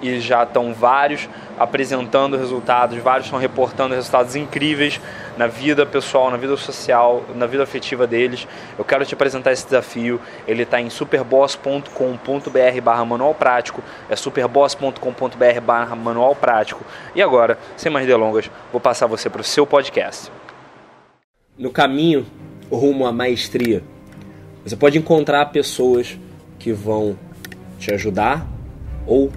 e já estão vários apresentando resultados, vários estão reportando resultados incríveis na vida pessoal, na vida social, na vida afetiva deles. Eu quero te apresentar esse desafio. Ele está em superboss.com.br barra manual prático. É superboss.com.br barra manual prático. E agora, sem mais delongas, vou passar você para o seu podcast. No caminho rumo à maestria, você pode encontrar pessoas que vão te ajudar ou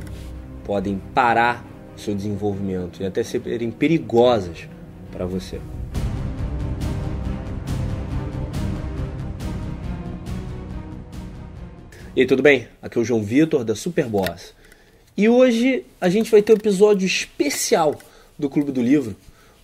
podem parar seu desenvolvimento e até serem perigosas para você. E aí, tudo bem? Aqui é o João Vitor da Superboss. E hoje a gente vai ter um episódio especial do Clube do Livro,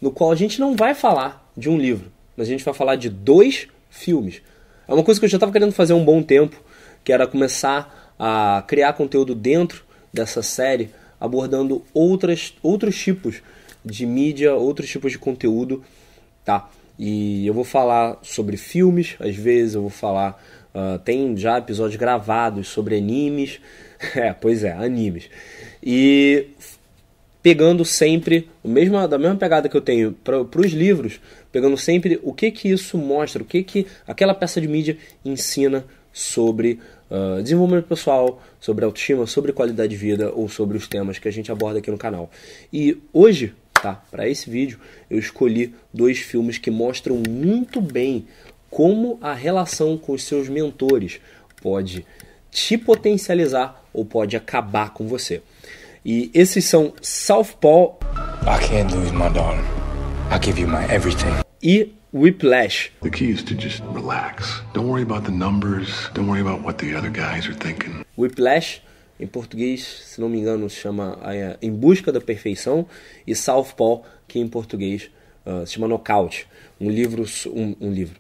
no qual a gente não vai falar de um livro, mas a gente vai falar de dois filmes. É uma coisa que eu já estava querendo fazer há um bom tempo, que era começar a criar conteúdo dentro dessa série, abordando outras, outros tipos de mídia, outros tipos de conteúdo, tá? E eu vou falar sobre filmes, às vezes eu vou falar. Uh, tem já episódios gravados sobre animes. é, pois é, animes. E pegando sempre o mesmo, da mesma pegada que eu tenho para os livros, pegando sempre o que que isso mostra, o que que aquela peça de mídia ensina sobre uh, desenvolvimento pessoal, sobre autoestima, sobre qualidade de vida ou sobre os temas que a gente aborda aqui no canal. E hoje, tá, para esse vídeo, eu escolhi dois filmes que mostram muito bem como a relação com os seus mentores pode te potencializar ou pode acabar com você. E esses são Southpaw I can't lose my darling. I'll give you my everything. E Whiplash. The key is to just relax. Don't worry about the numbers. Don't worry about what the other guys are thinking. Whiplash, em português, se não me engano, se chama é, Em Busca da Perfeição. E Southpaw, que em português uh, se chama Knockout. Um livro, um, um livro.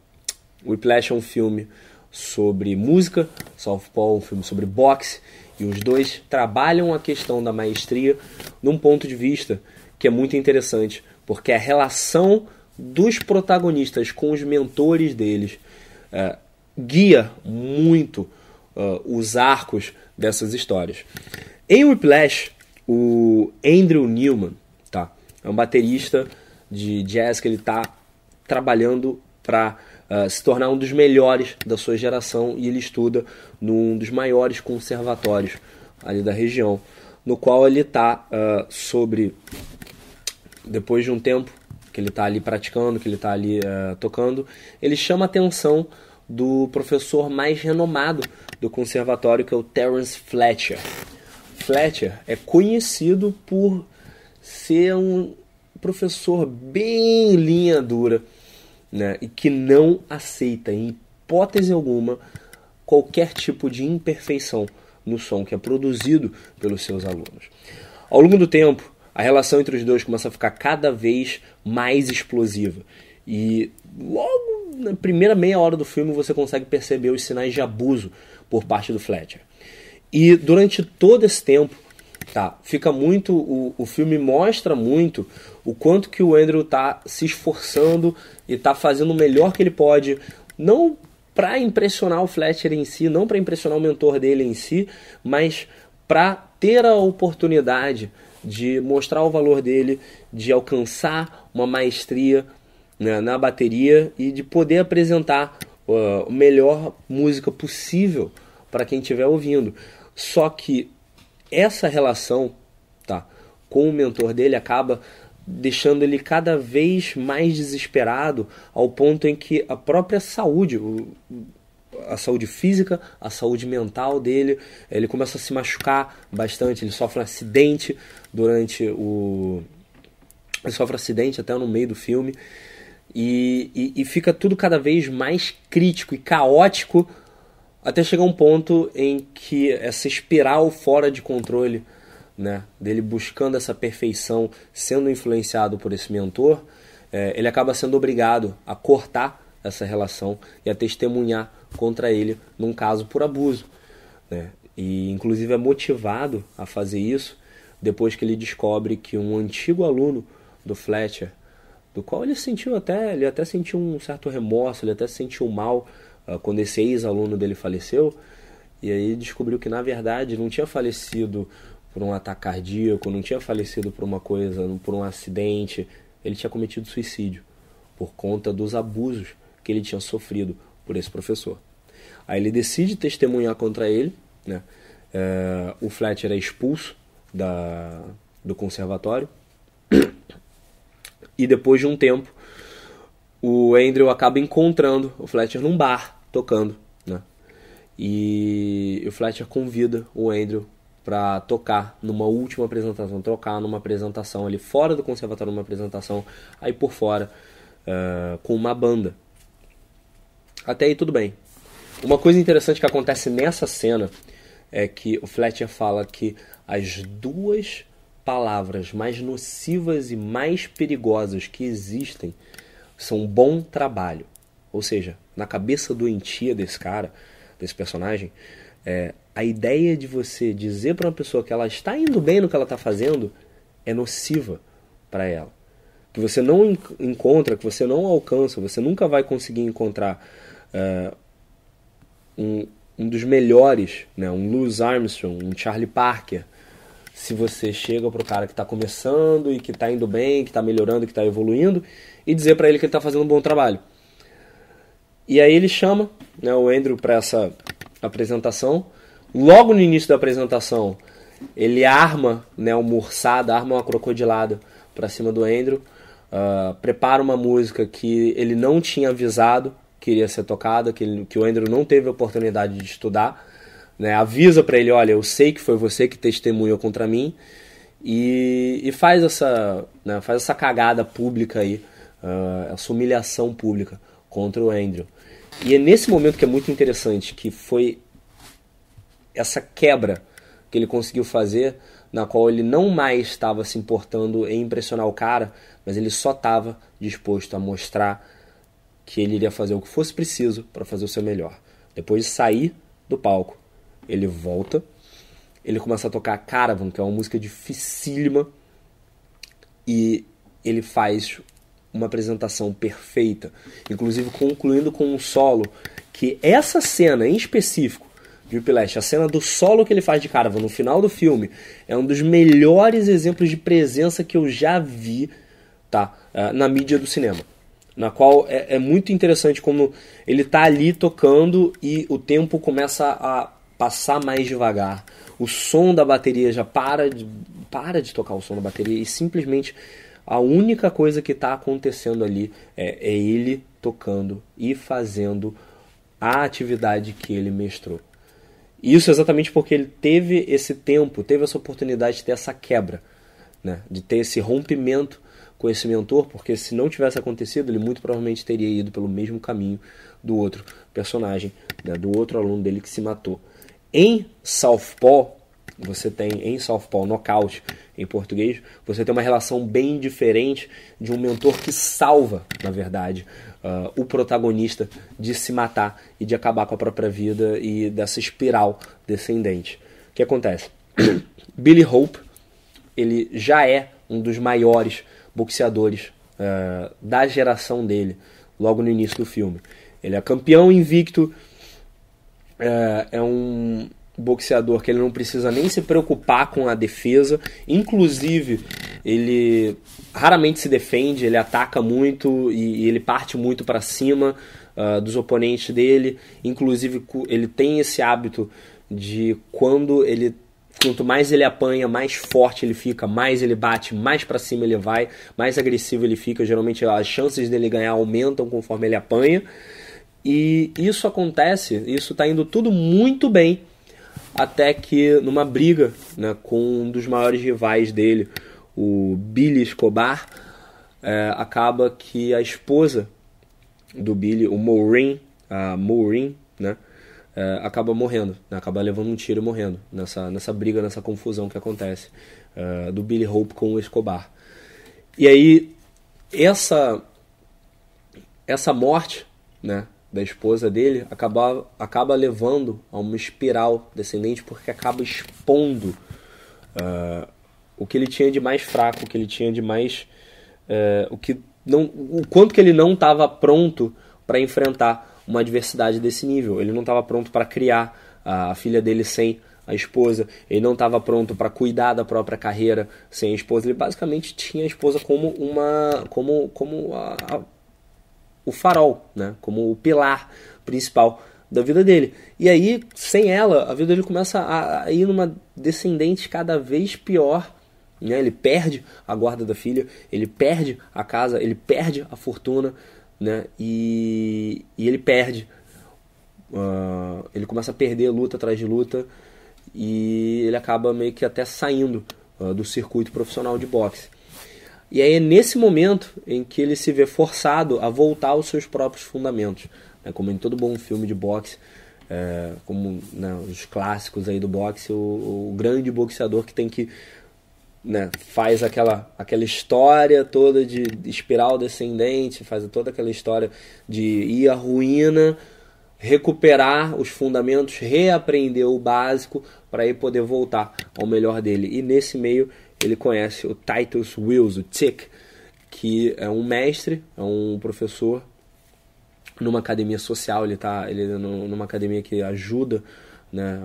Whiplash é um filme sobre música. Southpaw é um filme sobre boxe. E os dois trabalham a questão da maestria num ponto de vista que é muito interessante, porque a relação dos protagonistas com os mentores deles é, guia muito uh, os arcos dessas histórias. Em Whiplash, o Andrew Newman tá, é um baterista de jazz que ele está trabalhando para uh, é, se tornar um dos melhores da sua geração e ele estuda num dos maiores conservatórios ali da região, no qual ele está uh, sobre depois de um tempo que ele está ali praticando, que ele está ali uh, tocando, ele chama a atenção do professor mais renomado do conservatório, que é o Terence Fletcher. Fletcher é conhecido por ser um professor bem linha dura né, e que não aceita, em hipótese alguma, qualquer tipo de imperfeição no som que é produzido pelos seus alunos. Ao longo do tempo, a relação entre os dois começa a ficar cada vez mais explosiva. E logo na primeira meia hora do filme você consegue perceber os sinais de abuso por parte do Fletcher. E durante todo esse tempo, tá, fica muito. O, o filme mostra muito o quanto que o Andrew tá se esforçando e tá fazendo o melhor que ele pode, não para impressionar o Fletcher em si, não para impressionar o mentor dele em si, mas para ter a oportunidade de mostrar o valor dele, de alcançar uma maestria né, na bateria e de poder apresentar a melhor música possível para quem estiver ouvindo. Só que essa relação tá, com o mentor dele acaba deixando ele cada vez mais desesperado ao ponto em que a própria saúde, a saúde física, a saúde mental dele, ele começa a se machucar bastante, ele sofre um acidente durante o ele sofre um acidente até no meio do filme. E, e, e fica tudo cada vez mais crítico e caótico até chegar um ponto em que essa espiral fora de controle né, dele buscando essa perfeição, sendo influenciado por esse mentor, é, ele acaba sendo obrigado a cortar essa relação e a testemunhar contra ele num caso por abuso. Né? E inclusive é motivado a fazer isso depois que ele descobre que um antigo aluno do Fletcher, do qual ele sentiu até, ele até sentiu um certo remorso, ele até sentiu mal uh, quando esse ex-aluno dele faleceu, e aí descobriu que na verdade não tinha falecido por um ataque cardíaco, não tinha falecido por uma coisa, por um acidente, ele tinha cometido suicídio por conta dos abusos que ele tinha sofrido por esse professor. Aí ele decide testemunhar contra ele, né? É, o Fletcher é expulso da, do conservatório e depois de um tempo o Andrew acaba encontrando o Fletcher num bar tocando, né? E o Fletcher convida o Andrew para tocar numa última apresentação, tocar numa apresentação ali fora do conservatório, numa apresentação aí por fora, uh, com uma banda. Até aí tudo bem. Uma coisa interessante que acontece nessa cena é que o Fletcher fala que as duas palavras mais nocivas e mais perigosas que existem são bom trabalho. Ou seja, na cabeça doentia desse cara, desse personagem, é, a ideia de você dizer para uma pessoa que ela está indo bem no que ela está fazendo é nociva para ela. Que você não encontra, que você não alcança, você nunca vai conseguir encontrar uh, um, um dos melhores, né, um Louis Armstrong, um Charlie Parker, se você chega para o cara que está começando e que está indo bem, que está melhorando, que está evoluindo, e dizer para ele que ele está fazendo um bom trabalho. E aí ele chama né, o Andrew para essa apresentação Logo no início da apresentação, ele arma né, uma ursada, arma uma crocodilada para cima do Andrew, uh, prepara uma música que ele não tinha avisado que iria ser tocada, que, que o Andrew não teve a oportunidade de estudar, né, avisa para ele, olha, eu sei que foi você que testemunhou contra mim, e, e faz, essa, né, faz essa cagada pública aí, uh, essa humilhação pública contra o Andrew. E é nesse momento que é muito interessante, que foi essa quebra que ele conseguiu fazer, na qual ele não mais estava se importando em impressionar o cara, mas ele só estava disposto a mostrar que ele iria fazer o que fosse preciso para fazer o seu melhor. Depois de sair do palco, ele volta, ele começa a tocar Caravan, que é uma música dificílima, e ele faz uma apresentação perfeita, inclusive concluindo com um solo que essa cena em específico de Whiplash. A cena do solo que ele faz de Caravan no final do filme é um dos melhores exemplos de presença que eu já vi tá, uh, na mídia do cinema. Na qual é, é, muito interessante como ele tá ali tocando e o tempo começa a passar mais devagar. O som da bateria já para de, para de tocar o som da bateria e simplesmente a única coisa que está acontecendo ali é, é ele tocando e fazendo a atividade que ele mestrou. Isso exatamente porque ele teve esse tempo, teve essa oportunidade de ter essa quebra, né? de ter esse rompimento com esse mentor, porque se não tivesse acontecido, ele muito provavelmente teria ido pelo mesmo caminho do outro personagem, né? do outro aluno dele que se matou. Em Southpaw, você tem em Southpaw Knockout em português, você tem uma relação bem diferente de um mentor que salva, na verdade, uh, o protagonista de se matar e de acabar com a própria vida e dessa espiral descendente. O que acontece? Billy Hope, ele já é um dos maiores boxeadores uh, da geração dele, logo no início do filme. Ele é campeão invicto, uh, é um boxeador que ele não precisa nem se preocupar com a defesa, inclusive ele raramente se defende, ele ataca muito e, e ele parte muito para cima. uh, dos oponentes dele. Inclusive, ele tem esse hábito de quando ele quanto mais ele apanha, mais forte ele fica, mais ele bate, mais para cima ele vai, mais agressivo ele fica. Geralmente as chances dele ganhar aumentam conforme ele apanha. E isso acontece, isso está indo tudo muito bem, até que numa briga né, com um dos maiores rivais dele, o Billy Escobar, é, acaba que a esposa do Billy, o Maureen, a Maureen, né, é, acaba morrendo, né, acaba levando um tiro e morrendo nessa, nessa briga, nessa confusão que acontece é, do Billy Hope com o Escobar. E aí essa essa morte, né, da esposa dele acaba, acaba levando a uma espiral descendente porque acaba expondo uh, o que ele tinha de mais fraco, o que ele tinha de mais. Uh, o, que não, o quanto que ele não estava pronto para enfrentar uma adversidade desse nível. Ele não estava pronto para criar a, a filha dele sem a esposa, ele não estava pronto para cuidar da própria carreira sem a esposa. Ele basicamente tinha a esposa como uma como como a, a o farol, né? como o pilar principal da vida dele. E aí, sem ela, a vida dele começa a, ir numa descendente cada vez pior. Né? Ele perde a guarda da filha, ele perde a casa, ele perde a fortuna, né? e, e ele perde. Uh, ele começa a perder luta atrás de luta e ele acaba meio que até saindo uh, do circuito profissional de boxe. E aí é nesse momento em que ele se vê forçado a voltar aos seus próprios fundamentos. Né? Como em todo bom filme de boxe, é, como né, os clássicos aí do boxe, o, o grande boxeador que tem que né, faz aquela, aquela história toda de espiral descendente, faz toda aquela história de ir à ruína, recuperar os fundamentos, reaprender o básico para aí poder voltar ao melhor dele. E nesse meio ele conhece o Titus Wills, o Tick, que é um mestre, é um professor numa academia social, ele está ele é numa academia que ajuda né,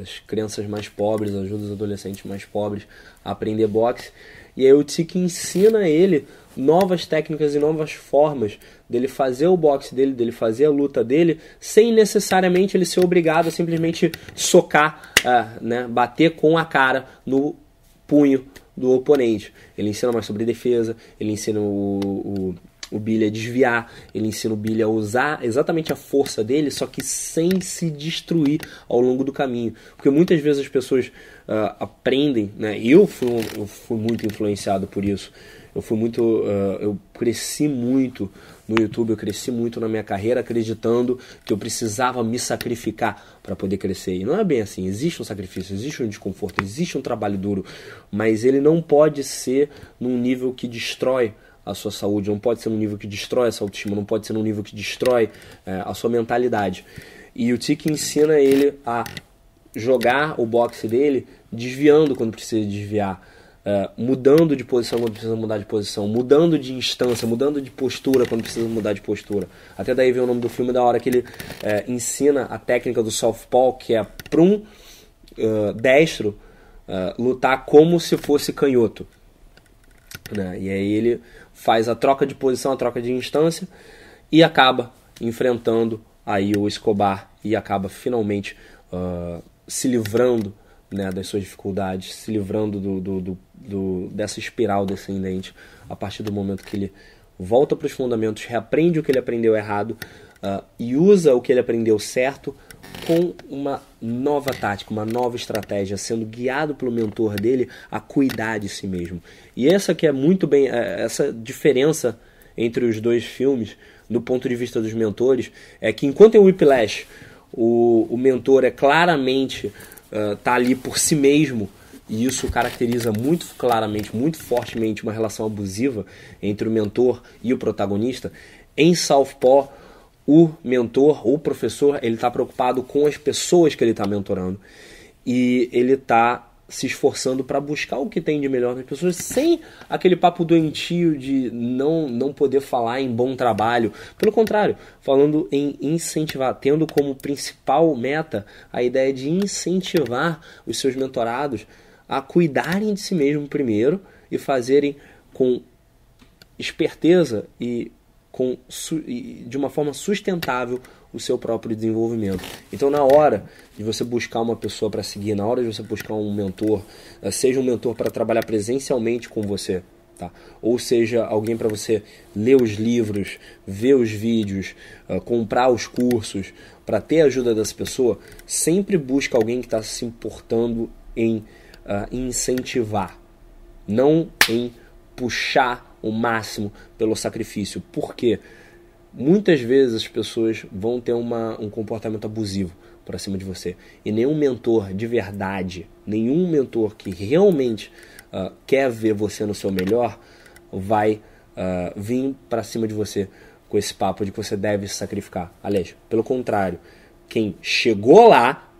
as crianças mais pobres, ajuda os adolescentes mais pobres a aprender boxe. E aí o Tick ensina ele novas técnicas e novas formas dele fazer o boxe dele, dele fazer a luta dele, sem necessariamente ele ser obrigado a simplesmente socar, uh, né, bater com a cara no punho do oponente. Ele ensina mais sobre defesa, ele ensina o, o, o Billy a desviar, ele ensina o Billy a usar exatamente a força dele, só que sem se destruir ao longo do caminho. Porque muitas vezes as pessoas uh, aprendem, né? eu, fui, eu fui muito influenciado por isso. Eu fui muito. Uh, eu cresci muito no YouTube, eu cresci muito na minha carreira acreditando que eu precisava me sacrificar para poder crescer. E não é bem assim. Existe um sacrifício, existe um desconforto, existe um trabalho duro, mas ele não pode ser num nível que destrói a sua saúde, não pode ser num nível que destrói essa autoestima, não pode ser num nível que destrói é, a sua mentalidade. E o Tiki ensina ele a jogar o boxe dele desviando quando precisa desviar é, mudando de posição quando precisa mudar de posição, mudando de instância, mudando de postura quando precisa mudar de postura. Até daí vem o nome do filme da hora que ele é, ensina a técnica do softball, que é para um uh, destro uh, lutar como se fosse canhoto. Né? E aí ele faz a troca de posição, a troca de instância e acaba enfrentando aí o Escobar e acaba finalmente uh, se livrando né, das suas dificuldades, se livrando do, do, do, do, dessa espiral descendente a partir do momento que ele volta para os fundamentos, reaprende o que ele aprendeu errado uh, e usa o que ele aprendeu certo com uma nova tática, uma nova estratégia, sendo guiado pelo mentor dele a cuidar de si mesmo. E essa que é muito bem é, essa diferença entre os dois filmes, do ponto de vista dos mentores, é que enquanto em Whiplash o, o mentor é claramente uh, ali por si mesmo e isso caracteriza muito claramente, muito fortemente uma relação abusiva entre o mentor e o protagonista. Em Southpaw, o mentor, o professor, ele está preocupado com as pessoas que ele está mentorando e ele está se esforçando para buscar o que tem de melhor nas pessoas, sem aquele papo doentio de não, não poder falar em bom trabalho. Pelo contrário, falando em incentivar, tendo como principal meta a ideia de incentivar os seus mentorados a cuidarem de si mesmo primeiro e fazerem com esperteza e com, de uma forma sustentável o seu próprio desenvolvimento. Então, na hora de você buscar uma pessoa para seguir, na hora de você buscar um mentor, eh, seja um mentor para trabalhar presencialmente com você, tá? ou seja alguém para você ler os livros, ver os vídeos, uh, comprar os cursos, para ter a ajuda dessa pessoa, sempre busca alguém que está se importando em uh, incentivar, não em puxar o máximo pelo sacrifício. Por quê? Muitas vezes as pessoas vão ter uma, um comportamento abusivo por cima de você. E nenhum mentor de verdade, nenhum mentor que realmente uh, quer ver você no seu melhor, vai uh, vir para cima de você com esse papo de que você deve se sacrificar. Aliás, pelo contrário, quem chegou lá,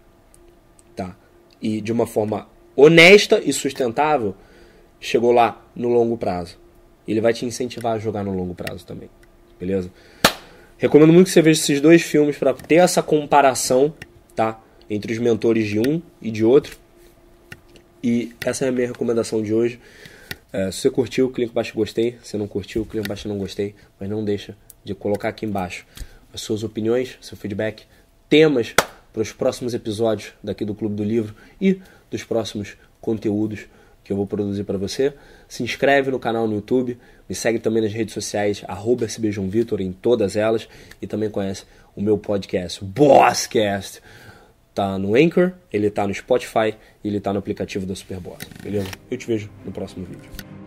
tá? E de uma forma honesta e sustentável, chegou lá no longo prazo. Ele vai te incentivar a jogar no longo prazo também. Beleza? Recomendo muito que você veja esses dois filmes para ter essa comparação, tá? Entre os mentores de um e de outro. E essa é a minha recomendação de hoje. É, se você curtiu, clica embaixo gostei. Se não curtiu, clica embaixo não gostei. Mas não deixa de colocar aqui embaixo as suas opiniões, seu feedback, temas para os próximos episódios daqui do Clube do Livro e dos próximos conteúdos que eu vou produzir para você. Se inscreve no canal no YouTube, me segue também nas redes sociais, arroba em todas elas, e também conhece o meu podcast, Bosscast. Tá no Anchor, ele tá no Spotify e ele tá no aplicativo da Superboss, beleza? Eu te vejo no próximo vídeo.